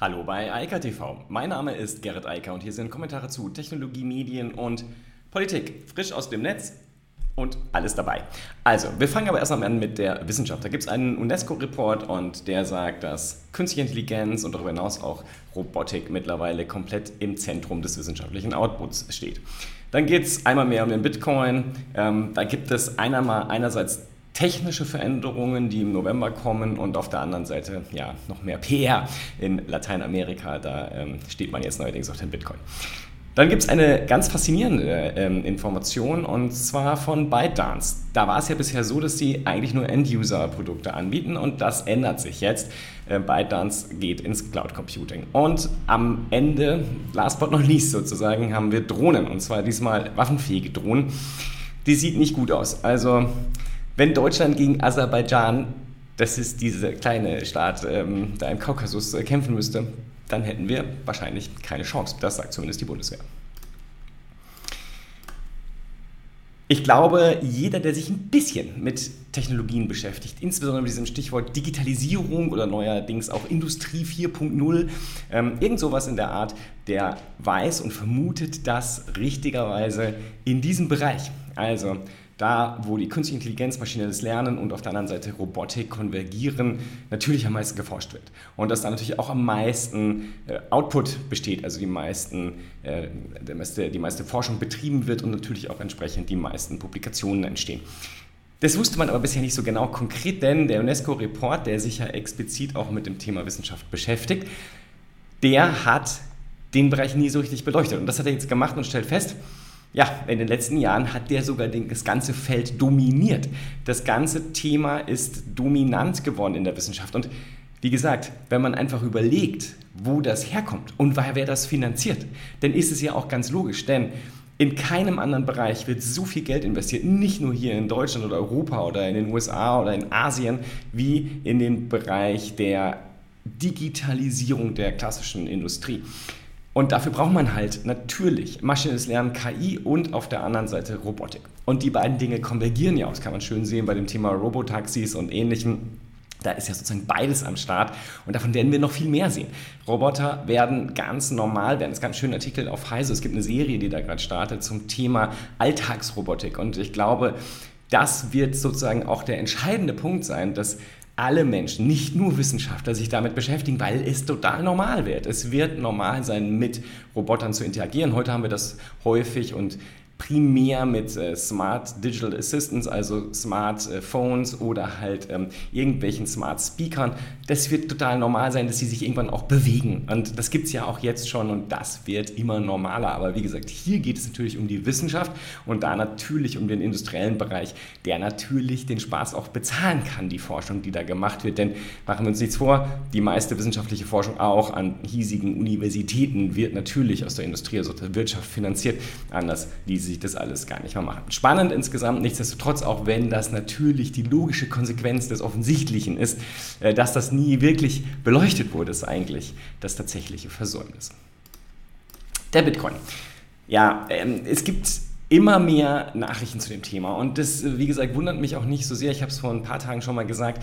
Hallo bei Eika TV. Mein Name ist Gerrit Eiker und hier sind Kommentare zu Technologie, Medien und Politik. Frisch aus dem Netz und alles dabei. Also, wir fangen aber erstmal an mit der Wissenschaft. Da gibt es einen UNESCO-Report und der sagt, dass künstliche Intelligenz und darüber hinaus auch Robotik mittlerweile komplett im Zentrum des wissenschaftlichen Outputs steht. Dann geht es einmal mehr um den Bitcoin. Ähm, da gibt es einmal, einerseits technische Veränderungen, die im November kommen und auf der anderen Seite ja noch mehr PR in Lateinamerika. Da ähm, steht man jetzt neuerdings auf den Bitcoin. Dann gibt es eine ganz faszinierende ähm, Information und zwar von ByteDance. Da war es ja bisher so, dass sie eigentlich nur End-User-Produkte anbieten und das ändert sich jetzt. Äh, ByteDance geht ins Cloud Computing. Und am Ende, last but not least sozusagen, haben wir Drohnen und zwar diesmal waffenfähige Drohnen. Die sieht nicht gut aus. Also wenn Deutschland gegen Aserbaidschan, das ist dieser kleine Staat, ähm, da im Kaukasus äh, kämpfen müsste, dann hätten wir wahrscheinlich keine Chance. Das sagt zumindest die Bundeswehr. Ich glaube, jeder, der sich ein bisschen mit Technologien beschäftigt, insbesondere mit diesem Stichwort Digitalisierung oder neuerdings auch Industrie 4.0, ähm, irgend sowas in der Art, der weiß und vermutet das richtigerweise in diesem Bereich. Also da, wo die künstliche Intelligenz, maschinelles Lernen und auf der anderen Seite Robotik konvergieren, natürlich am meisten geforscht wird. Und dass da natürlich auch am meisten äh, Output besteht, also die, meisten, äh, meiste, die meiste Forschung betrieben wird und natürlich auch entsprechend die meisten Publikationen entstehen. Das wusste man aber bisher nicht so genau konkret, denn der UNESCO-Report, der sich ja explizit auch mit dem Thema Wissenschaft beschäftigt, der hat den Bereich nie so richtig beleuchtet. Und das hat er jetzt gemacht und stellt fest, ja, in den letzten Jahren hat der sogar das ganze Feld dominiert. Das ganze Thema ist dominant geworden in der Wissenschaft. Und wie gesagt, wenn man einfach überlegt, wo das herkommt und wer das finanziert, dann ist es ja auch ganz logisch. Denn in keinem anderen Bereich wird so viel Geld investiert, nicht nur hier in Deutschland oder Europa oder in den USA oder in Asien, wie in den Bereich der Digitalisierung der klassischen Industrie. Und dafür braucht man halt natürlich maschinelles Lernen, KI und auf der anderen Seite Robotik. Und die beiden Dinge konvergieren ja das kann man schön sehen bei dem Thema Robotaxis und ähnlichem. Da ist ja sozusagen beides am Start und davon werden wir noch viel mehr sehen. Roboter werden ganz normal werden. Es ist ganz schön Artikel auf Heise. Es gibt eine Serie, die da gerade startet zum Thema Alltagsrobotik. Und ich glaube, das wird sozusagen auch der entscheidende Punkt sein, dass alle Menschen, nicht nur Wissenschaftler, sich damit beschäftigen, weil es total normal wird. Es wird normal sein, mit Robotern zu interagieren. Heute haben wir das häufig und primär mit äh, Smart Digital Assistants, also Smart äh, Phones oder halt ähm, irgendwelchen Smart Speakern. Das wird total normal sein, dass sie sich irgendwann auch bewegen. Und das gibt es ja auch jetzt schon und das wird immer normaler. Aber wie gesagt, hier geht es natürlich um die Wissenschaft und da natürlich um den industriellen Bereich, der natürlich den Spaß auch bezahlen kann, die Forschung, die da gemacht wird. Denn machen wir uns nichts vor, die meiste wissenschaftliche Forschung auch an hiesigen Universitäten wird natürlich aus der Industrie, also der Wirtschaft finanziert. Anders ließe sich das alles gar nicht mehr machen. Spannend insgesamt, nichtsdestotrotz, auch wenn das natürlich die logische Konsequenz des Offensichtlichen ist, äh, dass das nie wirklich beleuchtet wurde, ist eigentlich das tatsächliche Versäumnis. Der Bitcoin. Ja, ähm, es gibt immer mehr Nachrichten zu dem Thema und das, wie gesagt, wundert mich auch nicht so sehr. Ich habe es vor ein paar Tagen schon mal gesagt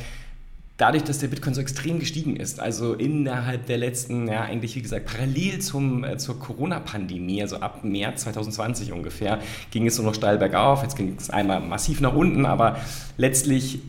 dadurch, dass der Bitcoin so extrem gestiegen ist, also innerhalb der letzten, ja eigentlich wie gesagt, parallel zum, äh, zur Corona-Pandemie, also ab März 2020 ungefähr, ging es nur noch steil bergauf, jetzt ging es einmal massiv nach unten, aber letztlich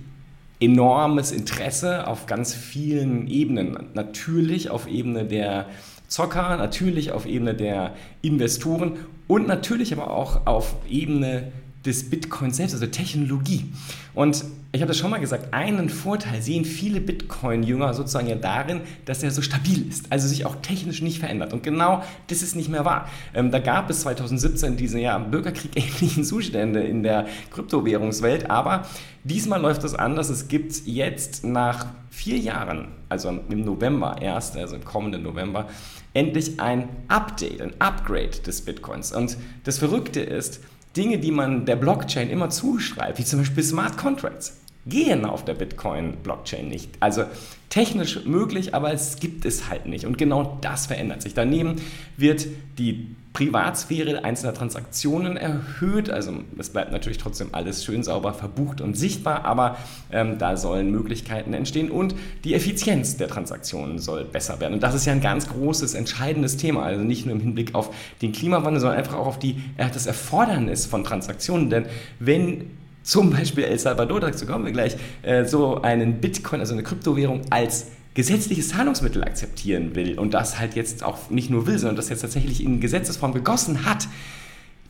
enormes Interesse auf ganz vielen Ebenen. Natürlich auf Ebene der Zocker, natürlich auf Ebene der Investoren und natürlich aber auch auf Ebene des Bitcoins selbst, also Technologie. Und ich habe das schon mal gesagt, einen Vorteil sehen viele Bitcoin-Jünger sozusagen ja darin, dass er so stabil ist, also sich auch technisch nicht verändert. Und genau das ist nicht mehr wahr. Ähm, da gab es 2017 diese ja, Bürgerkrieg-ähnlichen Zustände in der Kryptowährungswelt, aber diesmal läuft das anders. Es gibt jetzt nach vier Jahren, also im November erst, also im kommenden November, endlich ein Update, ein Upgrade des Bitcoins. Und das Verrückte ist, Dinge, die man der Blockchain immer zuschreibt, wie zum Beispiel Smart Contracts, gehen auf der Bitcoin-Blockchain nicht. Also technisch möglich, aber es gibt es halt nicht. Und genau das verändert sich. Daneben wird die Privatsphäre einzelner Transaktionen erhöht. Also es bleibt natürlich trotzdem alles schön sauber verbucht und sichtbar, aber ähm, da sollen Möglichkeiten entstehen und die Effizienz der Transaktionen soll besser werden. Und das ist ja ein ganz großes, entscheidendes Thema. Also nicht nur im Hinblick auf den Klimawandel, sondern einfach auch auf die, äh, das Erfordernis von Transaktionen. Denn wenn zum Beispiel El Salvador, dazu kommen wir gleich, äh, so einen Bitcoin, also eine Kryptowährung als gesetzliches Zahlungsmittel akzeptieren will und das halt jetzt auch nicht nur will, sondern das jetzt tatsächlich in Gesetzesform gegossen hat,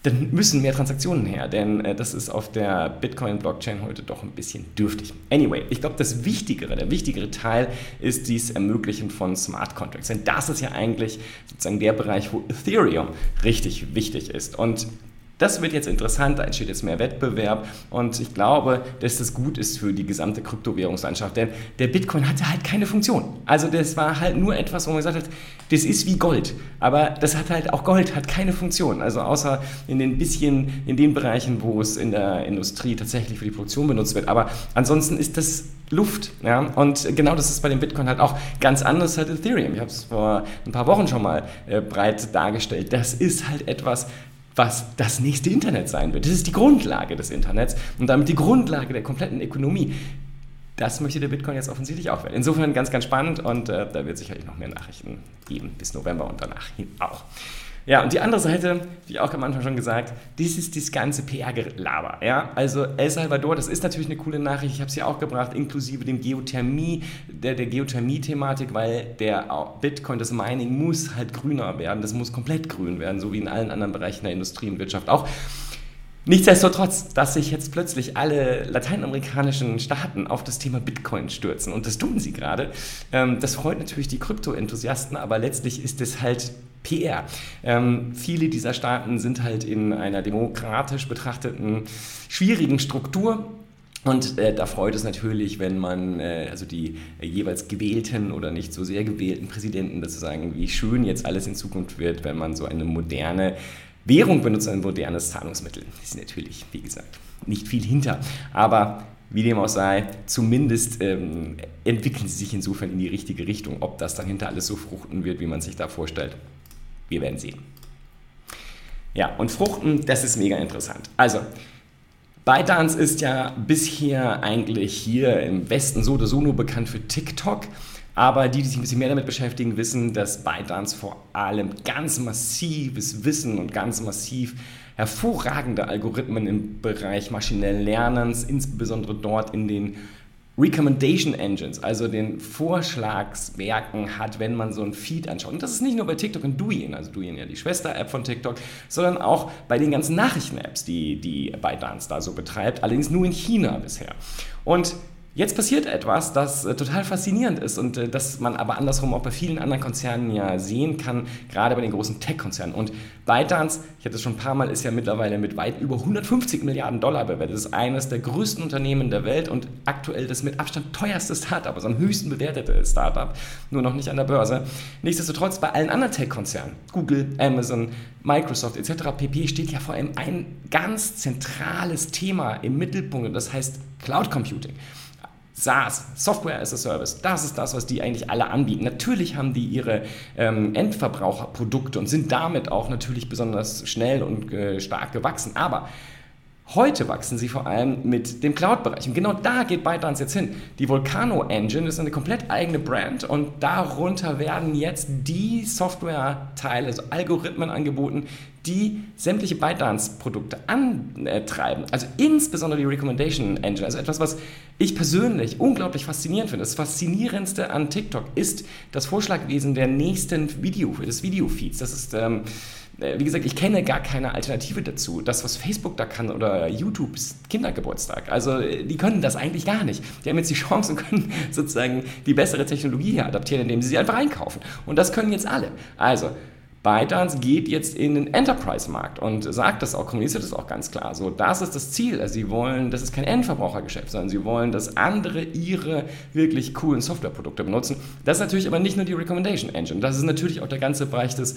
dann müssen mehr Transaktionen her, denn äh, das ist auf der Bitcoin-Blockchain heute doch ein bisschen dürftig. Anyway, ich glaube, das Wichtigere, der wichtigere Teil ist dies Ermöglichen von Smart Contracts, denn das ist ja eigentlich sozusagen der Bereich, wo Ethereum richtig wichtig ist. Und das wird jetzt interessant, da entsteht jetzt mehr Wettbewerb und ich glaube, dass das gut ist für die gesamte Kryptowährungslandschaft, denn der Bitcoin hatte halt keine Funktion. Also das war halt nur etwas, wo man gesagt hat, das ist wie Gold, aber das hat halt auch Gold hat keine Funktion. Also außer in den bisschen in den Bereichen, wo es in der Industrie tatsächlich für die Produktion benutzt wird, aber ansonsten ist das Luft. Ja? Und genau das ist bei dem Bitcoin halt auch ganz anders als Ethereum. Ich habe es vor ein paar Wochen schon mal äh, breit dargestellt. Das ist halt etwas, was das nächste Internet sein wird. Das ist die Grundlage des Internets und damit die Grundlage der kompletten Ökonomie. Das möchte der Bitcoin jetzt offensichtlich auch werden. Insofern ganz, ganz spannend und äh, da wird sicherlich noch mehr Nachrichten geben bis November und danach auch. Ja, und die andere Seite, wie auch am Anfang schon gesagt, das ist das ganze PR-Gelaber. Ja? Also El Salvador, das ist natürlich eine coole Nachricht, ich habe sie auch gebracht, inklusive dem Geothermie, der, der Geothermie-Thematik, weil der Bitcoin, das Mining muss halt grüner werden, das muss komplett grün werden, so wie in allen anderen Bereichen der Industrie und Wirtschaft auch. Nichtsdestotrotz, dass sich jetzt plötzlich alle lateinamerikanischen Staaten auf das Thema Bitcoin stürzen, und das tun sie gerade, ähm, das freut natürlich die Krypto-Enthusiasten, aber letztlich ist es halt PR. Ähm, viele dieser Staaten sind halt in einer demokratisch betrachteten schwierigen Struktur. Und äh, da freut es natürlich, wenn man äh, also die äh, jeweils gewählten oder nicht so sehr gewählten Präsidenten dazu sagen, wie schön jetzt alles in Zukunft wird, wenn man so eine moderne Währung benutzt, ein modernes Zahlungsmittel. Das ist natürlich, wie gesagt, nicht viel hinter. Aber wie dem auch sei, zumindest ähm, entwickeln sie sich insofern in die richtige Richtung. Ob das dann hinter alles so fruchten wird, wie man sich da vorstellt, wir werden sehen. Ja, und Fruchten, das ist mega interessant. Also, ByteDance ist ja bisher eigentlich hier im Westen so oder so nur bekannt für TikTok. Aber die, die sich ein bisschen mehr damit beschäftigen, wissen, dass ByteDance vor allem ganz massives Wissen und ganz massiv hervorragende Algorithmen im Bereich maschinellen Lernens, insbesondere dort in den Recommendation Engines, also den Vorschlagswerken hat, wenn man so ein Feed anschaut. Und das ist nicht nur bei TikTok und Douyin, also Douyin ja die Schwester-App von TikTok, sondern auch bei den ganzen Nachrichten-Apps, die, die ByteDance da so betreibt, allerdings nur in China bisher. Und Jetzt passiert etwas, das äh, total faszinierend ist und äh, das man aber andersrum auch bei vielen anderen Konzernen ja sehen kann, gerade bei den großen Tech-Konzernen. Und ByteDance, ich hatte es schon ein paar Mal, ist ja mittlerweile mit weit über 150 Milliarden Dollar bewertet. Das ist eines der größten Unternehmen der Welt und aktuell das mit Abstand teuerste Startup, also am höchsten bewertete Startup, nur noch nicht an der Börse. Nichtsdestotrotz bei allen anderen Tech-Konzernen, Google, Amazon, Microsoft etc. pp. steht ja vor allem ein ganz zentrales Thema im Mittelpunkt und das heißt Cloud Computing. SaaS, Software as a Service, das ist das, was die eigentlich alle anbieten. Natürlich haben die ihre ähm, Endverbraucherprodukte und sind damit auch natürlich besonders schnell und äh, stark gewachsen. Aber Heute wachsen sie vor allem mit dem Cloud-Bereich. Und genau da geht ByteDance jetzt hin. Die Volcano Engine ist eine komplett eigene Brand und darunter werden jetzt die Software-Teile, also Algorithmen angeboten, die sämtliche ByteDance-Produkte antreiben. Also insbesondere die Recommendation Engine. Also etwas, was ich persönlich unglaublich faszinierend finde. Das Faszinierendste an TikTok ist das Vorschlagwesen der nächsten Video, des Videofeeds. Das ist... Ähm, äh, wie gesagt, ich kenne gar keine Alternative dazu. Das, was Facebook da kann oder YouTube, ist Kindergeburtstag. Also äh, die können das eigentlich gar nicht. Die haben jetzt die Chance und können sozusagen die bessere Technologie hier adaptieren, indem sie sie einfach einkaufen. Und das können jetzt alle. Also ByteDance geht jetzt in den Enterprise-Markt und sagt das auch, kommuniziert das auch ganz klar. So, das ist das Ziel. Also sie wollen, das ist kein Endverbrauchergeschäft, sondern sie wollen, dass andere ihre wirklich coolen Softwareprodukte benutzen. Das ist natürlich aber nicht nur die Recommendation Engine. Das ist natürlich auch der ganze Bereich des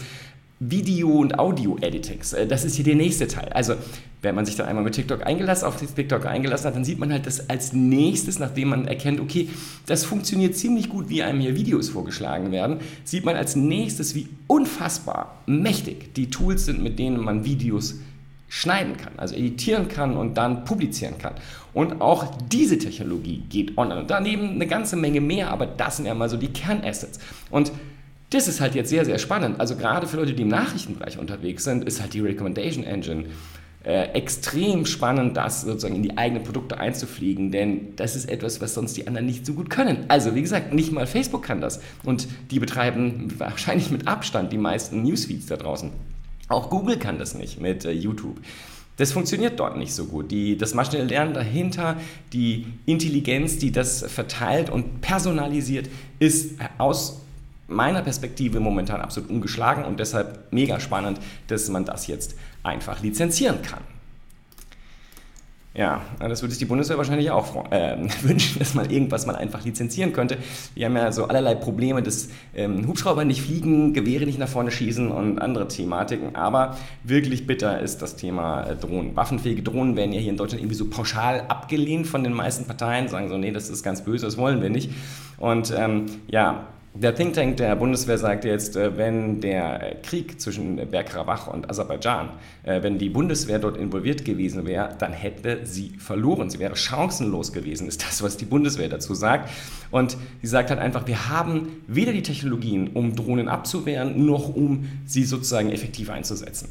Video- und Audio-Editings. Äh, das ist hier der nächste Teil. Also, wenn man sich dann einmal mit TikTok eingelassen, auf TikTok eingelassen hat, dann sieht man halt das als nächstes, nachdem man erkennt, okay, das funktioniert ziemlich gut, wie einem hier Videos vorgeschlagen werden, sieht man als nächstes, wie unfassbar mächtig die Tools sind, mit denen man Videos schneiden kann, also editieren kann und dann publizieren kann. Und auch diese Technologie geht online. Und daneben eine ganze Menge mehr, aber das sind ja mal so die Kernassets. Und das ist halt jetzt sehr, sehr spannend. Also gerade für Leute, die im Nachrichtenbereich unterwegs sind, ist halt die Recommendation Engine äh, extrem spannend, das sozusagen in die eigenen Produkte einzufliegen, denn das ist etwas, was sonst die anderen nicht so gut können. Also wie gesagt, nicht mal Facebook kann das und die betreiben wahrscheinlich mit Abstand die meisten Newsfeeds da draußen. Auch Google kann das nicht mit äh, YouTube. Das funktioniert dort nicht so gut. Die, das maschinelle Lernen dahinter, die Intelligenz, die das verteilt und personalisiert, ist aus meiner Perspektive momentan absolut ungeschlagen und deshalb mega spannend, dass man das jetzt einfach lizenzieren kann. Ja, das würde sich die Bundeswehr wahrscheinlich auch äh, wünschen, dass man irgendwas mal einfach lizenzieren könnte. Wir haben ja so allerlei Probleme, dass ähm, Hubschrauber nicht fliegen, Gewehre nicht nach vorne schießen und andere Thematiken. Aber wirklich bitter ist das Thema äh, Drohnen. Waffenfähige Drohnen werden ja hier in Deutschland irgendwie so pauschal abgelehnt von den meisten Parteien, sagen so, nee, das ist ganz böse, das wollen wir nicht. Und ähm, ja, der Think Tank der Bundeswehr sagt jetzt, äh, wenn der Krieg zwischen Bergkarabach und Aserbaidschan, äh, wenn die Bundeswehr dort involviert gewesen wäre, dann hätte sie verloren. Sie wäre chancenlos gewesen, ist das, was die Bundeswehr dazu sagt. Und sie sagt halt einfach, wir haben weder die Technologien, um Drohnen abzuwehren, noch um sie sozusagen effektiv einzusetzen.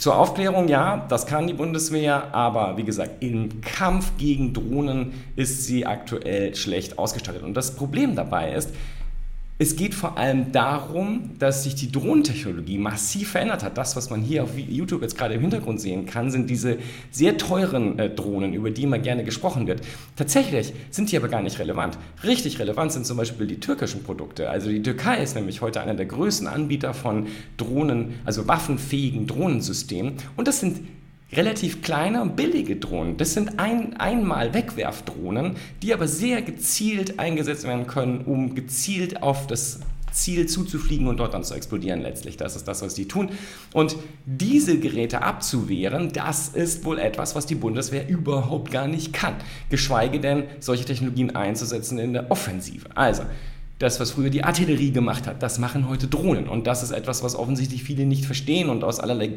Zur Aufklärung, ja, das kann die Bundeswehr, aber wie gesagt, im Kampf gegen Drohnen ist sie aktuell schlecht ausgestattet. Und das Problem dabei ist, es geht vor allem darum, dass sich die Drohnentechnologie massiv verändert hat. Das, was man hier auf YouTube jetzt gerade im Hintergrund sehen kann, sind diese sehr teuren äh, Drohnen, über die immer gerne gesprochen wird. Tatsächlich sind die aber gar nicht relevant. Richtig relevant sind zum Beispiel die türkischen Produkte. Also die Türkei ist nämlich heute einer der größten Anbieter von Drohnen, also waffenfähigen Drohnensystemen. Und das sind relativ kleine und billige Drohnen. Das sind ein, einmal Wegwerfdrohnen, die aber sehr gezielt eingesetzt werden können, um gezielt auf das Ziel zuzufliegen und dort dann zu explodieren letztlich. Das ist das, was die tun. Und diese Geräte abzuwehren, das ist wohl etwas, was die Bundeswehr überhaupt gar nicht kann. Geschweige denn, solche Technologien einzusetzen in der Offensive. Also, das, was früher die Artillerie gemacht hat, das machen heute Drohnen. Und das ist etwas, was offensichtlich viele nicht verstehen und aus allerlei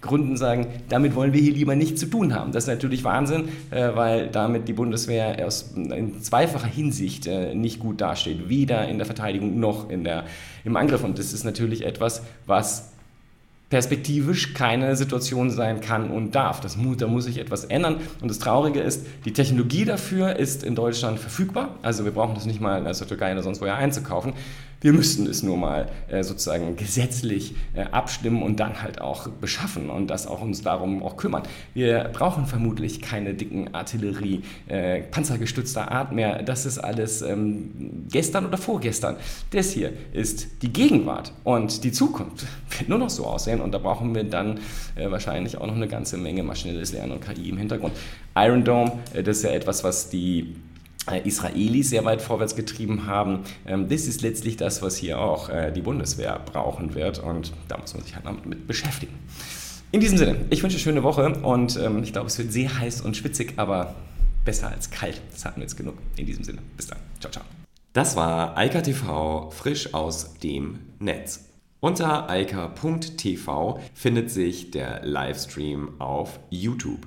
Gründen sagen, damit wollen wir hier lieber nichts zu tun haben. Das ist natürlich Wahnsinn, äh, weil damit die Bundeswehr aus, in zweifacher Hinsicht äh, nicht gut dasteht. Weder in der Verteidigung noch in der, im Angriff. Und das ist natürlich etwas, was perspektivisch keine Situation sein kann und darf. Das muss, da muss sich etwas ändern. Und das Traurige ist, die Technologie dafür ist in Deutschland verfügbar. Also wir brauchen das nicht mal aus der Türkei oder sonst woher einzukaufen. Wir müssten es nur mal äh, sozusagen gesetzlich äh, abstimmen und dann halt auch beschaffen und das auch uns darum auch kümmern. Wir brauchen vermutlich keine dicken Artillerie, äh, panzergestützter Art mehr. Das ist alles ähm, gestern oder vorgestern. Das hier ist die Gegenwart und die Zukunft wird nur noch so aussehen und da brauchen wir dann äh, wahrscheinlich auch noch eine ganze Menge maschinelles Lernen und KI im Hintergrund. Iron Dome, äh, das ist ja etwas, was die Israelis sehr weit vorwärts getrieben haben. Ähm, das ist letztlich das, was hier auch äh, die Bundeswehr brauchen wird und da muss man sich halt damit beschäftigen. In diesem Sinne, ich wünsche eine schöne Woche und ähm, ich glaube, es wird sehr heiß und schwitzig, aber besser als kalt. Das hatten wir jetzt genug. In diesem Sinne, bis dann. Ciao, ciao. Das war Eika TV frisch aus dem Netz. Unter eika.tv findet sich der Livestream auf YouTube.